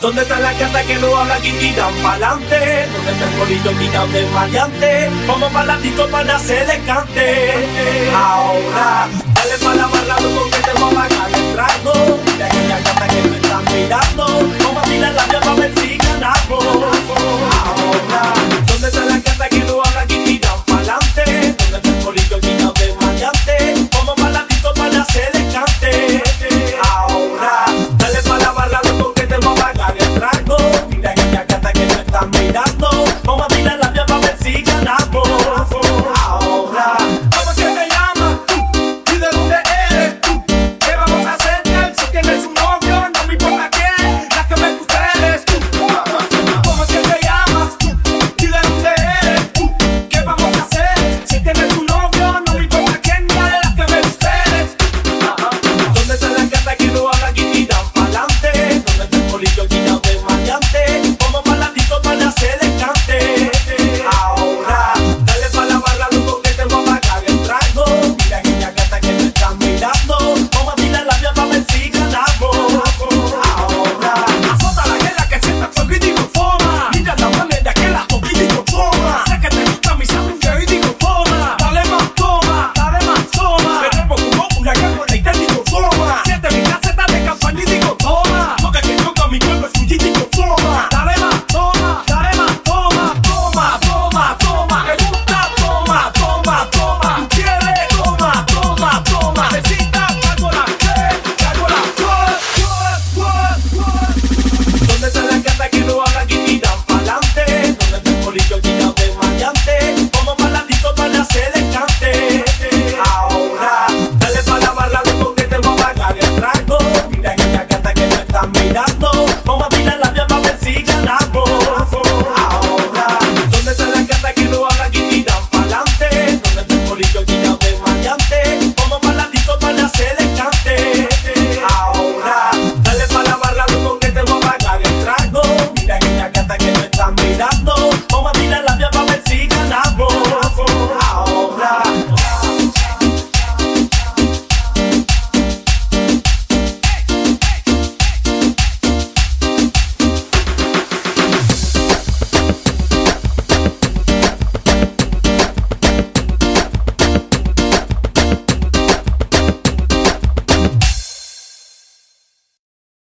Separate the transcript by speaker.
Speaker 1: ¿Dónde está la carta que no habla que tiran pa'lante? ¿Dónde está el colillo quitado de maleante? Vamos para la disco para. Ahora, dale para